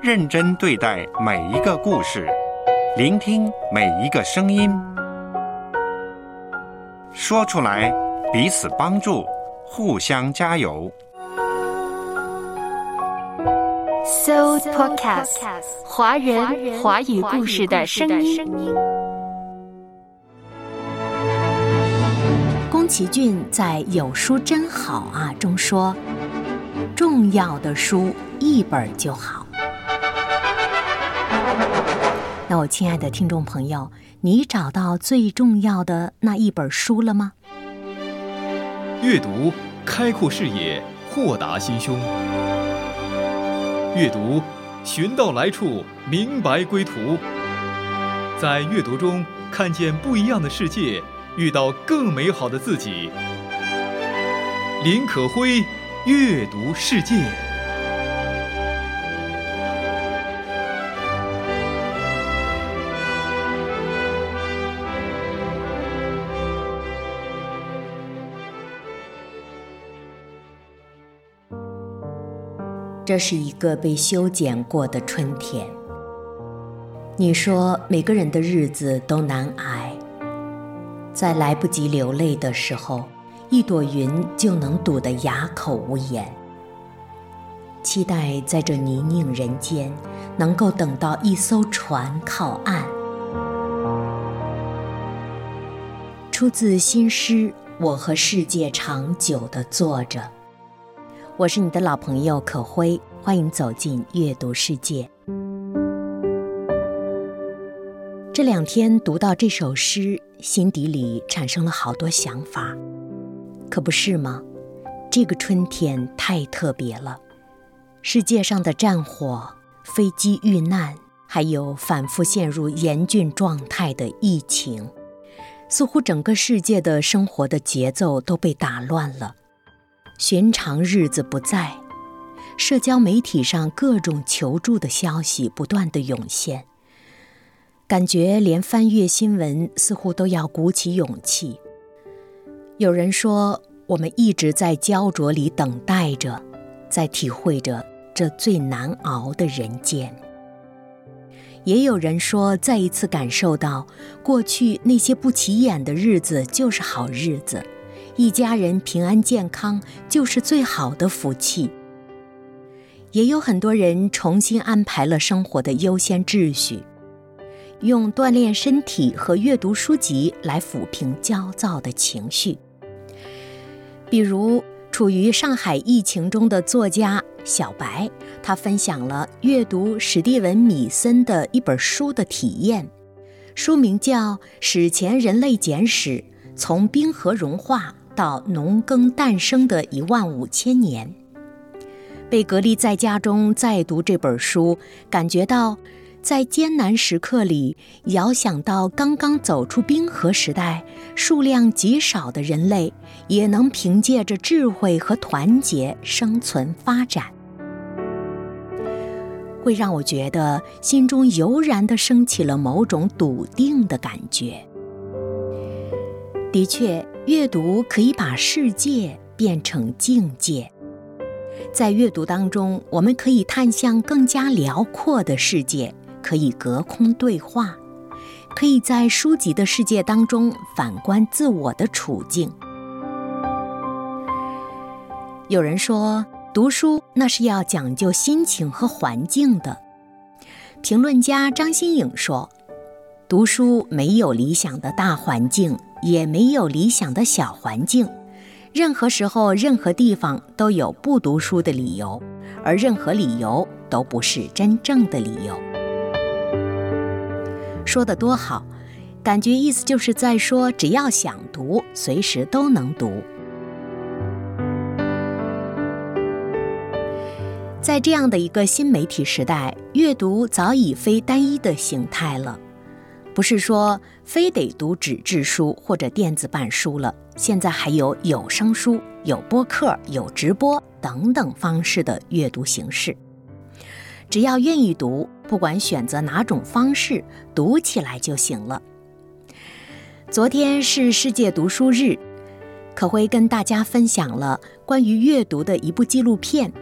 认真对待每一个故事，聆听每一个声音，说出来，彼此帮助，互相加油。So Podcast，华人华语故事的声音。宫崎骏在《有书真好啊》中说：“重要的书一本就好。”那我亲爱的听众朋友，你找到最重要的那一本书了吗？阅读开阔视野，豁达心胸。阅读寻到来处，明白归途。在阅读中看见不一样的世界，遇到更美好的自己。林可辉，阅读世界。这是一个被修剪过的春天。你说每个人的日子都难挨，在来不及流泪的时候，一朵云就能堵得哑口无言。期待在这泥泞人间，能够等到一艘船靠岸。出自新诗《我和世界长久的坐着》。我是你的老朋友可辉，欢迎走进阅读世界。这两天读到这首诗，心底里产生了好多想法，可不是吗？这个春天太特别了，世界上的战火、飞机遇难，还有反复陷入严峻状态的疫情，似乎整个世界的生活的节奏都被打乱了。寻常日子不在，社交媒体上各种求助的消息不断的涌现，感觉连翻阅新闻似乎都要鼓起勇气。有人说，我们一直在焦灼里等待着，在体会着这最难熬的人间。也有人说，再一次感受到过去那些不起眼的日子就是好日子。一家人平安健康就是最好的福气。也有很多人重新安排了生活的优先秩序，用锻炼身体和阅读书籍来抚平焦躁的情绪。比如，处于上海疫情中的作家小白，他分享了阅读史蒂文·米森的一本书的体验，书名叫《史前人类简史：从冰河融化》。到农耕诞生的一万五千年，被隔离在家中再读这本书，感觉到在艰难时刻里，遥想到刚刚走出冰河时代，数量极少的人类也能凭借着智慧和团结生存发展，会让我觉得心中油然地升起了某种笃定的感觉。的确。阅读可以把世界变成境界，在阅读当中，我们可以探向更加辽阔的世界，可以隔空对话，可以在书籍的世界当中反观自我的处境。有人说，读书那是要讲究心情和环境的。评论家张新颖说，读书没有理想的大环境。也没有理想的小环境，任何时候、任何地方都有不读书的理由，而任何理由都不是真正的理由。说的多好，感觉意思就是在说，只要想读，随时都能读。在这样的一个新媒体时代，阅读早已非单一的形态了。不是说非得读纸质书或者电子版书了，现在还有有声书、有播客、有直播等等方式的阅读形式。只要愿意读，不管选择哪种方式，读起来就行了。昨天是世界读书日，可辉跟大家分享了关于阅读的一部纪录片。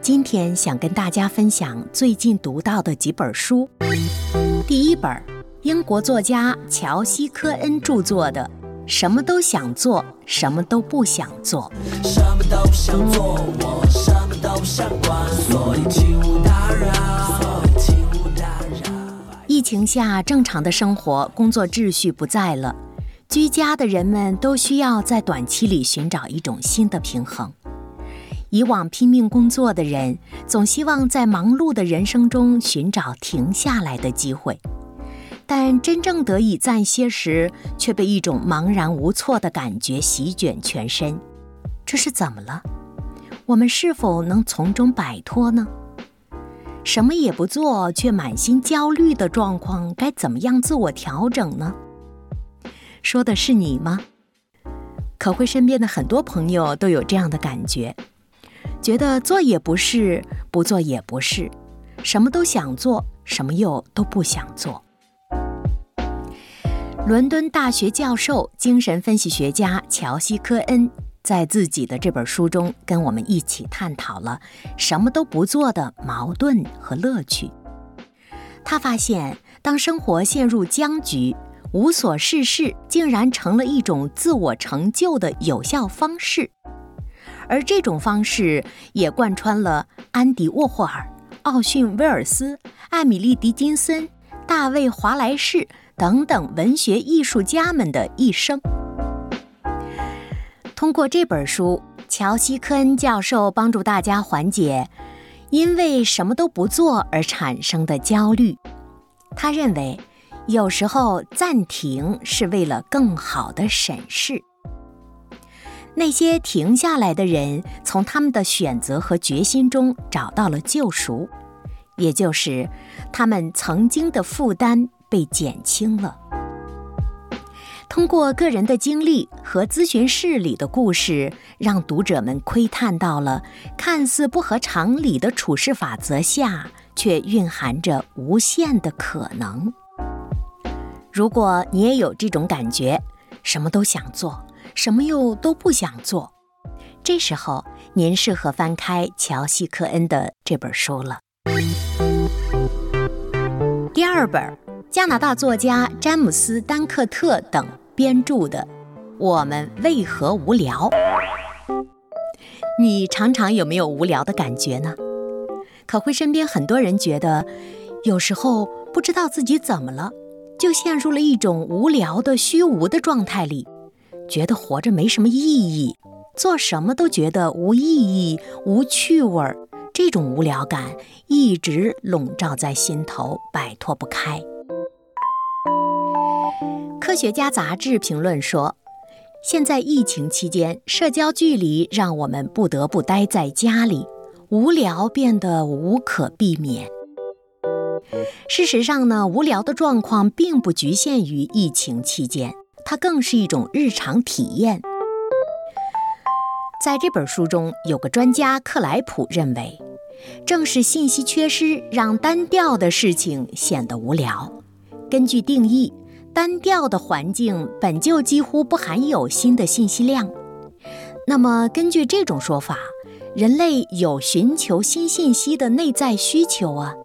今天想跟大家分享最近读到的几本书。第一本，英国作家乔西·科恩著作的《什么都想做，什么都不想做》。什么都想做，我什么都想管，所以请勿打扰，请勿打扰。疫情下，正常的生活、工作秩序不在了，居家的人们都需要在短期里寻找一种新的平衡。以往拼命工作的人，总希望在忙碌的人生中寻找停下来的机会，但真正得以暂歇时，却被一种茫然无措的感觉席卷全身。这是怎么了？我们是否能从中摆脱呢？什么也不做却满心焦虑的状况，该怎么样自我调整呢？说的是你吗？可会身边的很多朋友都有这样的感觉。觉得做也不是，不做也不是，什么都想做，什么又都不想做。伦敦大学教授、精神分析学家乔西·科恩在自己的这本书中，跟我们一起探讨了什么都不做的矛盾和乐趣。他发现，当生活陷入僵局、无所事事，竟然成了一种自我成就的有效方式。而这种方式也贯穿了安迪·沃霍尔、奥逊·威尔斯、艾米丽·狄金森、大卫·华莱士等等文学艺术家们的一生。通过这本书，乔西·科恩教授帮助大家缓解因为什么都不做而产生的焦虑。他认为，有时候暂停是为了更好的审视。那些停下来的人，从他们的选择和决心中找到了救赎，也就是他们曾经的负担被减轻了。通过个人的经历和咨询室里的故事，让读者们窥探到了看似不合常理的处事法则下，却蕴含着无限的可能。如果你也有这种感觉，什么都想做。什么又都不想做，这时候您适合翻开乔西·科恩的这本书了。第二本，加拿大作家詹姆斯·丹克特等编著的《我们为何无聊》。你常常有没有无聊的感觉呢？可会身边很多人觉得，有时候不知道自己怎么了，就陷入了一种无聊的虚无的状态里。觉得活着没什么意义，做什么都觉得无意义、无趣味儿，这种无聊感一直笼罩在心头，摆脱不开。科学家杂志评论说：“现在疫情期间，社交距离让我们不得不待在家里，无聊变得无可避免。”事实上呢，无聊的状况并不局限于疫情期间。它更是一种日常体验。在这本书中，有个专家克莱普认为，正是信息缺失让单调的事情显得无聊。根据定义，单调的环境本就几乎不含有新的信息量。那么，根据这种说法，人类有寻求新信息的内在需求啊。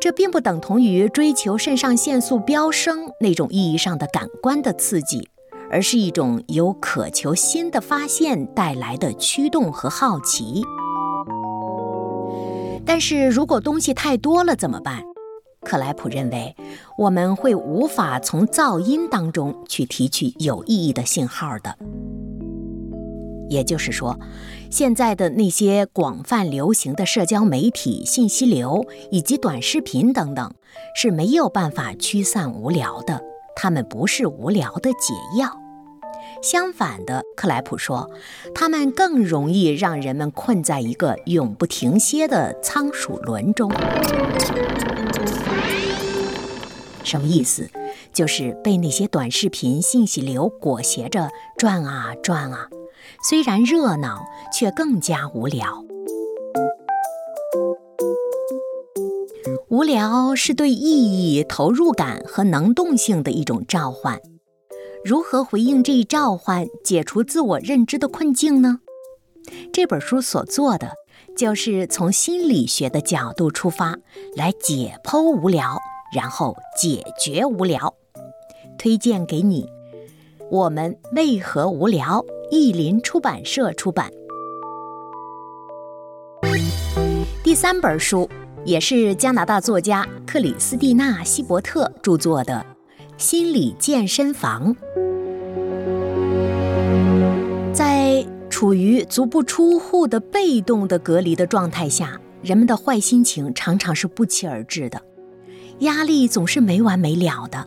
这并不等同于追求肾上腺素飙升那种意义上的感官的刺激，而是一种由渴求新的发现带来的驱动和好奇。但是如果东西太多了怎么办？克莱普认为，我们会无法从噪音当中去提取有意义的信号的。也就是说，现在的那些广泛流行的社交媒体、信息流以及短视频等等，是没有办法驱散无聊的。他们不是无聊的解药。相反的，克莱普说，他们更容易让人们困在一个永不停歇的仓鼠轮中。什么意思？就是被那些短视频、信息流裹挟着转啊转啊。虽然热闹，却更加无聊。无聊是对意义、投入感和能动性的一种召唤。如何回应这一召唤，解除自我认知的困境呢？这本书所做的，就是从心理学的角度出发，来解剖无聊，然后解决无聊。推荐给你，我们为何无聊？译林出版社出版。第三本书也是加拿大作家克里斯蒂娜·希伯特著作的《心理健身房》。在处于足不出户的被动的隔离的状态下，人们的坏心情常常是不期而至的，压力总是没完没了的，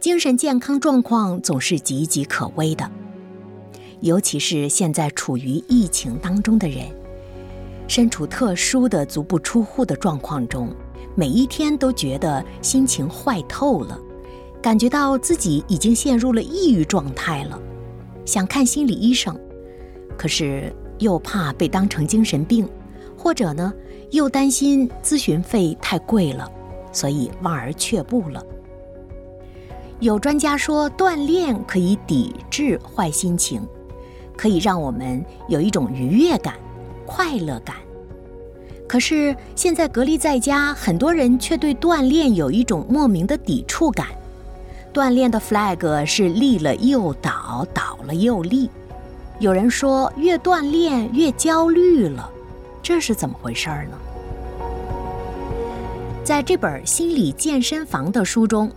精神健康状况总是岌岌可危的。尤其是现在处于疫情当中的人，身处特殊的足不出户的状况中，每一天都觉得心情坏透了，感觉到自己已经陷入了抑郁状态了，想看心理医生，可是又怕被当成精神病，或者呢，又担心咨询费太贵了，所以望而却步了。有专家说，锻炼可以抵制坏心情。可以让我们有一种愉悦感、快乐感。可是现在隔离在家，很多人却对锻炼有一种莫名的抵触感。锻炼的 flag 是立了又倒，倒了又立。有人说越锻炼越焦虑了，这是怎么回事儿呢？在这本《心理健身房》的书中，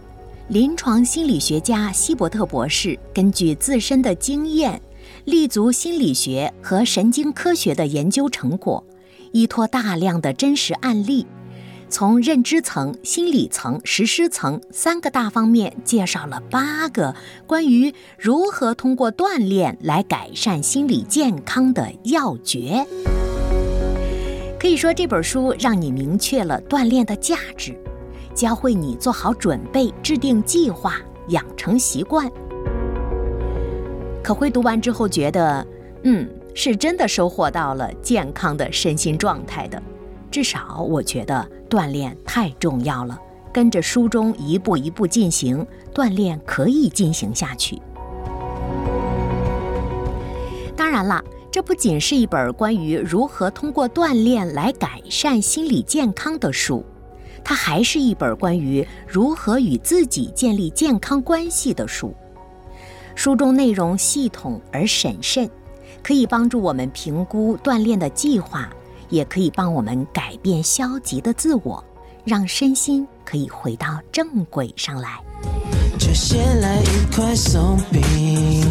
临床心理学家希伯特博士根据自身的经验。立足心理学和神经科学的研究成果，依托大量的真实案例，从认知层、心理层、实施层三个大方面介绍了八个关于如何通过锻炼来改善心理健康的要诀。可以说，这本书让你明确了锻炼的价值，教会你做好准备、制定计划、养成习惯。可辉读完之后觉得，嗯，是真的收获到了健康的身心状态的。至少我觉得锻炼太重要了，跟着书中一步一步进行，锻炼可以进行下去。当然了，这不仅是一本关于如何通过锻炼来改善心理健康的书，它还是一本关于如何与自己建立健康关系的书。书中内容系统而审慎，可以帮助我们评估锻炼的计划，也可以帮我们改变消极的自我，让身心可以回到正轨上来。就先来一块松饼，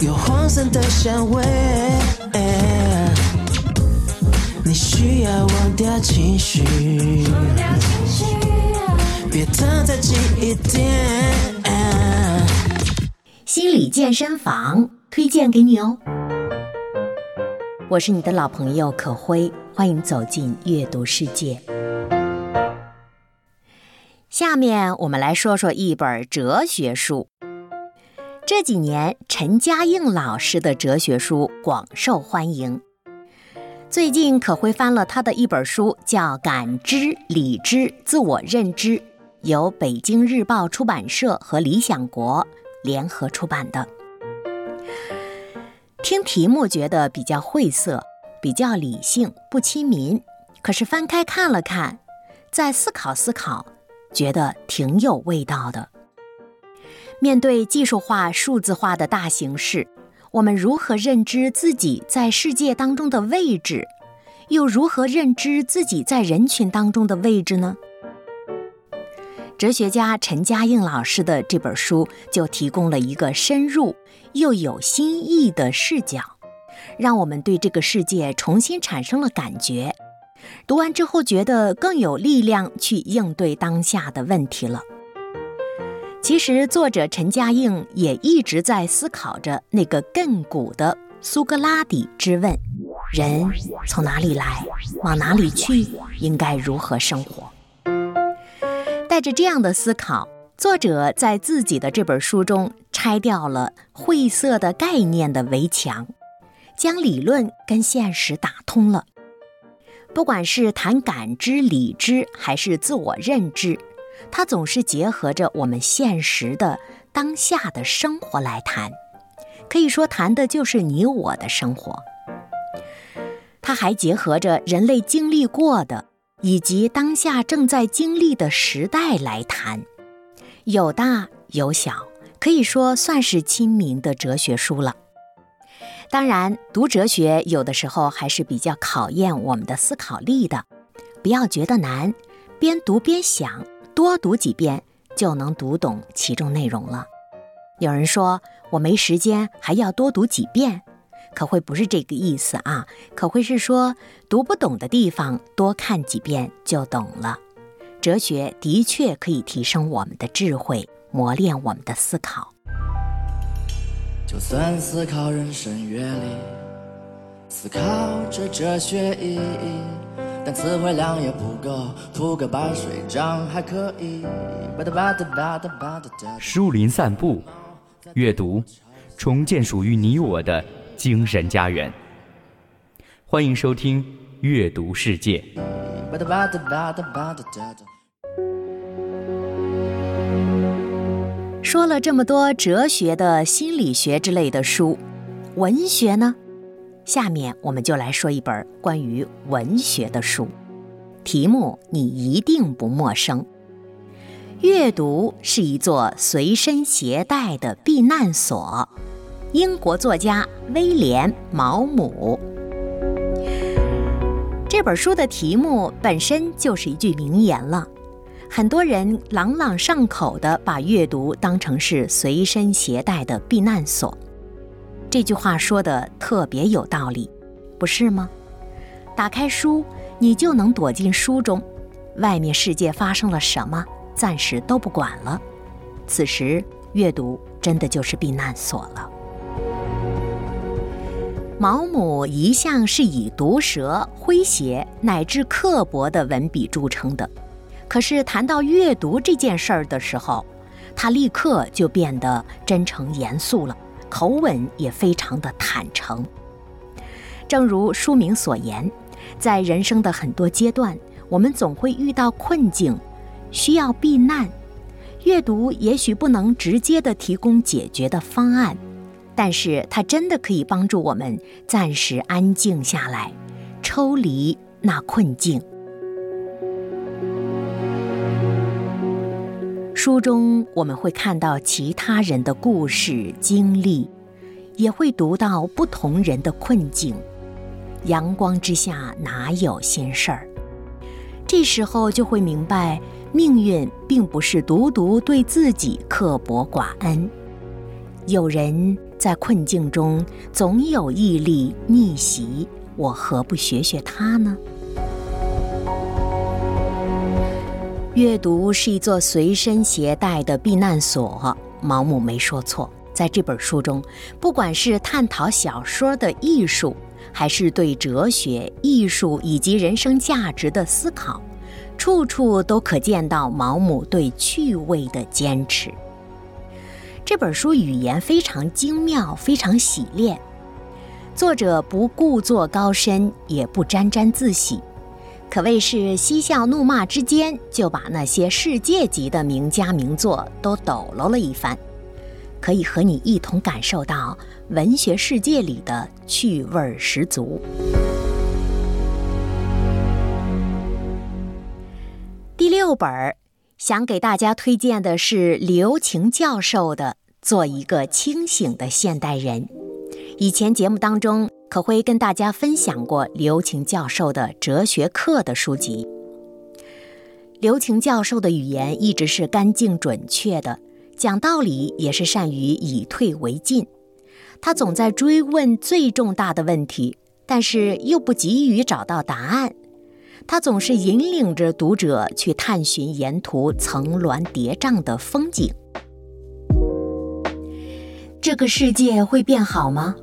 有黄色的香味。你需要忘掉情绪，别躺再近一点。心理健身房推荐给你哦，我是你的老朋友可辉，欢迎走进阅读世界。下面我们来说说一本哲学书。这几年，陈嘉映老师的哲学书广受欢迎。最近，可辉翻了他的一本书，叫《感知、理智、自我认知》，由北京日报出版社和理想国。联合出版的，听题目觉得比较晦涩，比较理性不亲民。可是翻开看了看，再思考思考，觉得挺有味道的。面对技术化、数字化的大形势，我们如何认知自己在世界当中的位置？又如何认知自己在人群当中的位置呢？哲学家陈嘉映老师的这本书就提供了一个深入又有新意的视角，让我们对这个世界重新产生了感觉。读完之后，觉得更有力量去应对当下的问题了。其实，作者陈嘉映也一直在思考着那个亘古的苏格拉底之问：人从哪里来，往哪里去，应该如何生活？带着这样的思考，作者在自己的这本书中拆掉了晦涩的概念的围墙，将理论跟现实打通了。不管是谈感知、理知，还是自我认知，它总是结合着我们现实的当下的生活来谈。可以说，谈的就是你我的生活。它还结合着人类经历过的以及当下正在经历的时代来谈，有大有小，可以说算是亲民的哲学书了。当然，读哲学有的时候还是比较考验我们的思考力的，不要觉得难，边读边想，多读几遍就能读懂其中内容了。有人说我没时间，还要多读几遍。可会不是这个意思啊？可会是说读不懂的地方多看几遍就懂了。哲学的确可以提升我们的智慧，磨练我们的思考。就算思考人生阅历，思考着哲学意义，但词汇量也不够，涂个白水账还可以。书林散步，阅读，重建属于你我的。精神家园，欢迎收听《阅读世界》。说了这么多哲学的、心理学之类的书，文学呢？下面我们就来说一本关于文学的书，题目你一定不陌生。阅读是一座随身携带的避难所。英国作家威廉·毛姆，这本书的题目本身就是一句名言了。很多人朗朗上口的把阅读当成是随身携带的避难所，这句话说的特别有道理，不是吗？打开书，你就能躲进书中，外面世界发生了什么，暂时都不管了。此时，阅读真的就是避难所了。毛姆一向是以毒舌、诙谐乃至刻薄的文笔著称的，可是谈到阅读这件事儿的时候，他立刻就变得真诚严肃了，口吻也非常的坦诚。正如书名所言，在人生的很多阶段，我们总会遇到困境，需要避难，阅读也许不能直接的提供解决的方案。但是它真的可以帮助我们暂时安静下来，抽离那困境。书中我们会看到其他人的故事经历，也会读到不同人的困境。阳光之下哪有心事儿？这时候就会明白，命运并不是独独对自己刻薄寡恩，有人。在困境中，总有毅力逆袭，我何不学学他呢？阅读是一座随身携带的避难所，毛姆没说错。在这本书中，不管是探讨小说的艺术，还是对哲学、艺术以及人生价值的思考，处处都可见到毛姆对趣味的坚持。这本书语言非常精妙，非常洗练。作者不故作高深，也不沾沾自喜，可谓是嬉笑怒骂之间就把那些世界级的名家名作都抖搂了一番，可以和你一同感受到文学世界里的趣味十足。第六本儿。想给大家推荐的是刘擎教授的《做一个清醒的现代人》。以前节目当中可会跟大家分享过刘擎教授的哲学课的书籍。刘擎教授的语言一直是干净准确的，讲道理也是善于以退为进。他总在追问最重大的问题，但是又不急于找到答案。他总是引领着读者去探寻沿途层峦叠嶂的风景。这个世界会变好吗？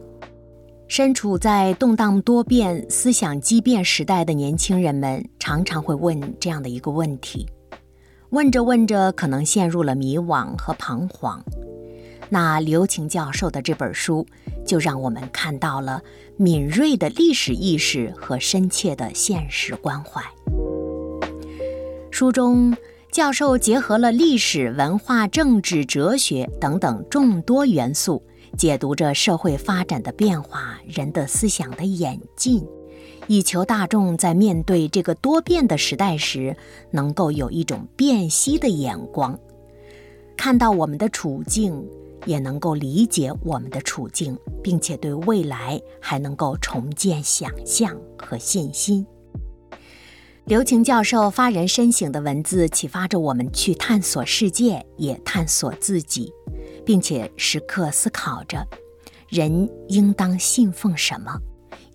身处在动荡多变、思想激变时代的年轻人们，常常会问这样的一个问题：问着问着，可能陷入了迷惘和彷徨。那刘擎教授的这本书，就让我们看到了敏锐的历史意识和深切的现实关怀。书中，教授结合了历史文化、政治、哲学等等众多元素，解读着社会发展的变化、人的思想的演进，以求大众在面对这个多变的时代时，能够有一种辨析的眼光，看到我们的处境，也能够理解我们的处境，并且对未来还能够重建想象和信心。刘擎教授发人深省的文字，启发着我们去探索世界，也探索自己，并且时刻思考着：人应当信奉什么？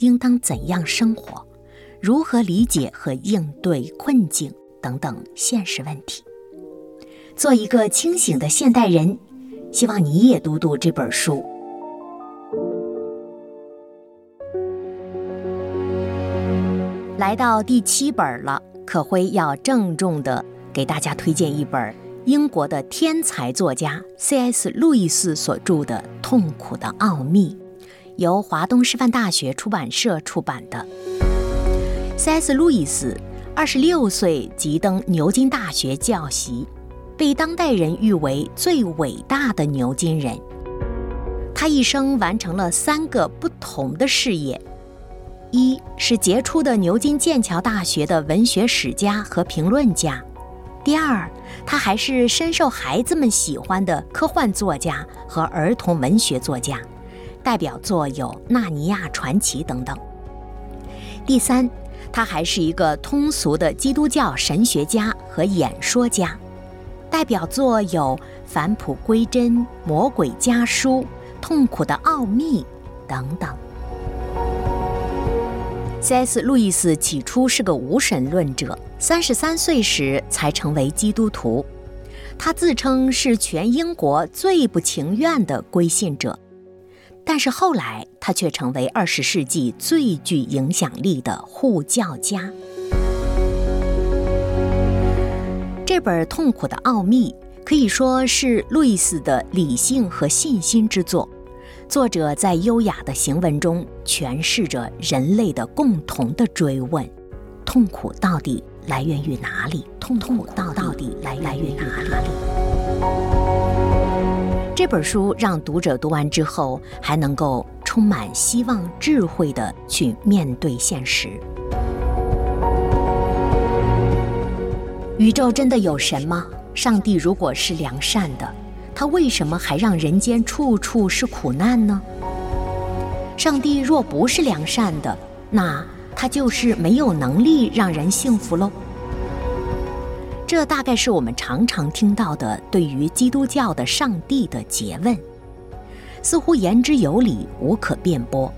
应当怎样生活？如何理解和应对困境等等现实问题？做一个清醒的现代人。希望你也读读这本书。来到第七本了，可辉要郑重的给大家推荐一本英国的天才作家 C.S. 路易斯所著的《痛苦的奥秘》。由华东师范大学出版社出版的。C.S. 路易斯二十六岁即登牛津大学教习，被当代人誉为最伟大的牛津人。他一生完成了三个不同的事业：一是杰出的牛津剑桥大学的文学史家和评论家；第二，他还是深受孩子们喜欢的科幻作家和儿童文学作家。代表作有《纳尼亚传奇》等等。第三，他还是一个通俗的基督教神学家和演说家，代表作有《返璞归真》《魔鬼家书》《痛苦的奥秘》等等。C.S. 路易斯起初是个无神论者，三十三岁时才成为基督徒。他自称是全英国最不情愿的归信者。但是后来，他却成为二十世纪最具影响力的护教家。这本《痛苦的奥秘》可以说是路易斯的理性和信心之作。作者在优雅的行文中诠释着人类的共同的追问：痛苦到底来源于哪里？痛苦到到底来来源于哪里？这本书让读者读完之后还能够充满希望、智慧的去面对现实。宇宙真的有神吗？上帝如果是良善的，他为什么还让人间处处是苦难呢？上帝若不是良善的，那他就是没有能力让人幸福喽。这大概是我们常常听到的对于基督教的上帝的诘问，似乎言之有理，无可辩驳。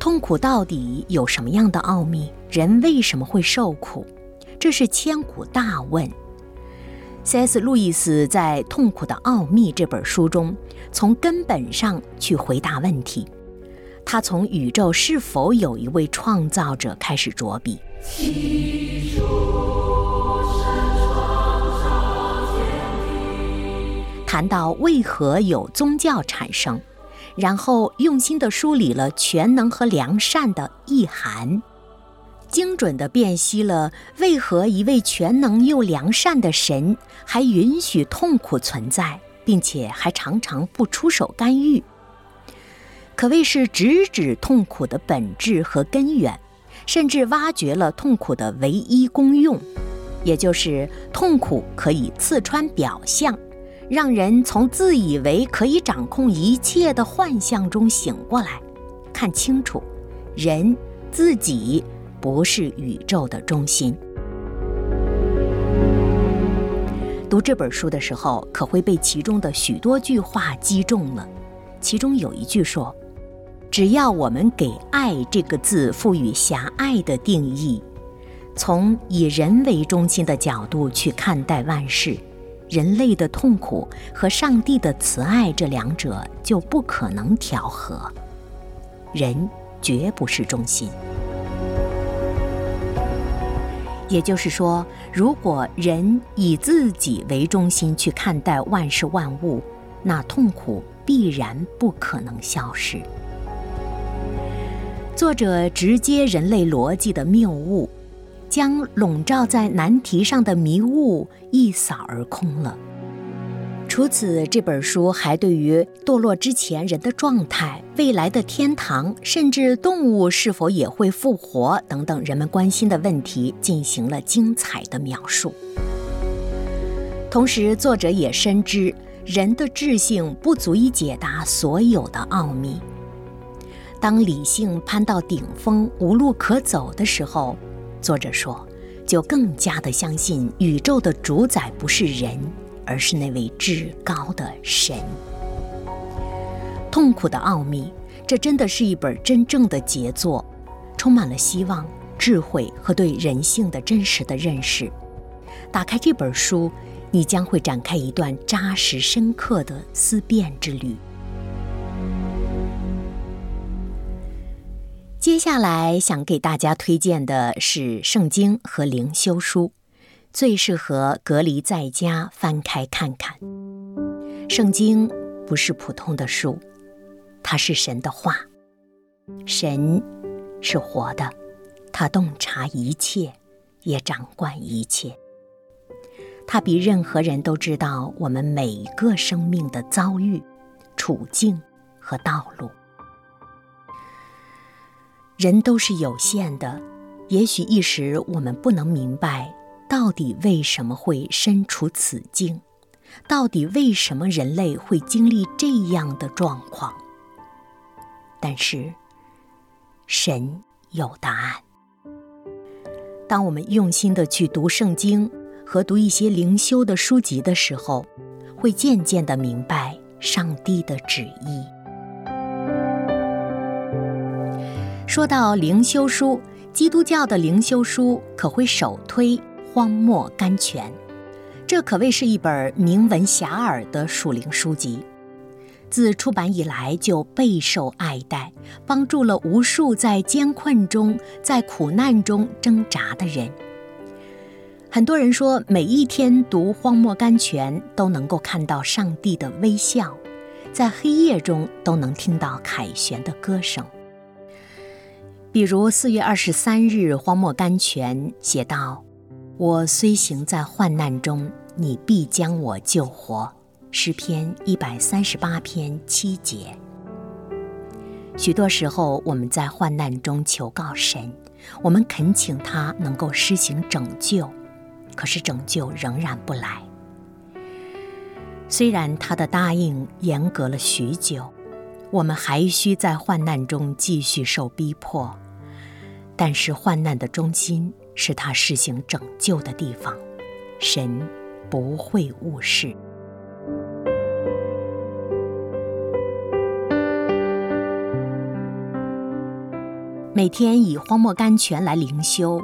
痛苦到底有什么样的奥秘？人为什么会受苦？这是千古大问。C.S. 路易斯在《痛苦的奥秘》这本书中，从根本上去回答问题。他从宇宙是否有一位创造者开始着笔。谈到为何有宗教产生，然后用心地梳理了全能和良善的意涵，精准地辨析了为何一位全能又良善的神还允许痛苦存在，并且还常常不出手干预，可谓是直指痛苦的本质和根源，甚至挖掘了痛苦的唯一功用，也就是痛苦可以刺穿表象。让人从自以为可以掌控一切的幻象中醒过来，看清楚，人自己不是宇宙的中心。读这本书的时候，可会被其中的许多句话击中了。其中有一句说：“只要我们给‘爱’这个字赋予狭隘的定义，从以人为中心的角度去看待万事。”人类的痛苦和上帝的慈爱，这两者就不可能调和。人绝不是中心。也就是说，如果人以自己为中心去看待万事万物，那痛苦必然不可能消失。作者直接人类逻辑的谬误。将笼罩在难题上的迷雾一扫而空了。除此，这本书还对于堕落之前人的状态、未来的天堂，甚至动物是否也会复活等等人们关心的问题进行了精彩的描述。同时，作者也深知人的智性不足以解答所有的奥秘。当理性攀到顶峰、无路可走的时候，作者说，就更加的相信宇宙的主宰不是人。而是那位至高的神。痛苦的奥秘，这真的是一本真正的杰作，充满了希望、智慧和对人性的真实的认识。打开这本书，你将会展开一段扎实深刻的思辨之旅。接下来想给大家推荐的是圣经和灵修书。最适合隔离在家翻开看看。圣经不是普通的书，它是神的话。神是活的，他洞察一切，也掌管一切。他比任何人都知道我们每个生命的遭遇、处境和道路。人都是有限的，也许一时我们不能明白。到底为什么会身处此境？到底为什么人类会经历这样的状况？但是，神有答案。当我们用心的去读圣经和读一些灵修的书籍的时候，会渐渐的明白上帝的旨意。说到灵修书，基督教的灵修书可会首推。荒漠甘泉，这可谓是一本名闻遐迩的属灵书籍。自出版以来就备受爱戴，帮助了无数在艰困中、在苦难中挣扎的人。很多人说，每一天读《荒漠甘泉》都能够看到上帝的微笑，在黑夜中都能听到凯旋的歌声。比如四月二十三日，《荒漠甘泉》写道。我虽行在患难中，你必将我救活。诗篇一百三十八篇七节。许多时候，我们在患难中求告神，我们恳请他能够施行拯救，可是拯救仍然不来。虽然他的答应严格了许久，我们还需在患难中继续受逼迫，但是患难的中心。是他施行拯救的地方，神不会误事。每天以荒漠甘泉来灵修，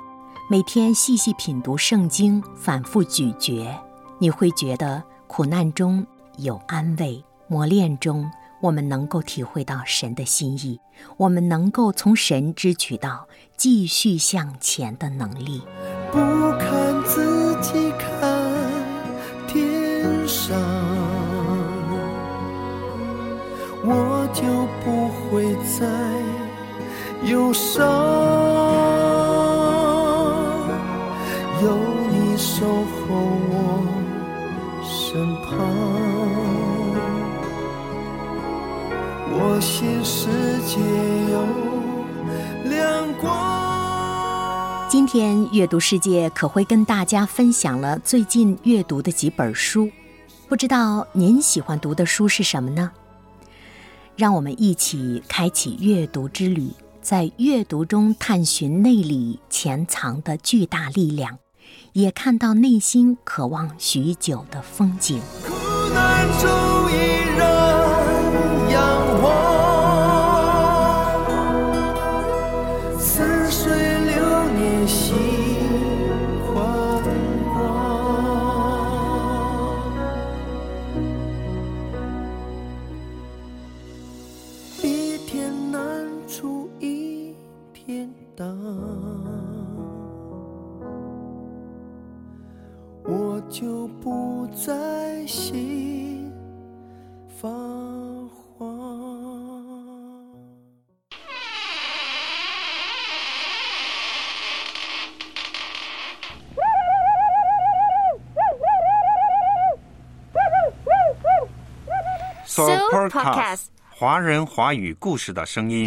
每天细细品读圣经，反复咀嚼，你会觉得苦难中有安慰，磨练中。我们能够体会到神的心意，我们能够从神支取到继续向前的能力。不看自己，看天上，我就不会再忧伤。有你守候我身旁。我心世界有亮光。今天阅读世界可会跟大家分享了最近阅读的几本书，不知道您喜欢读的书是什么呢？让我们一起开启阅读之旅，在阅读中探寻内里潜藏的巨大力量，也看到内心渴望许久的风景。华人华语故事的声音。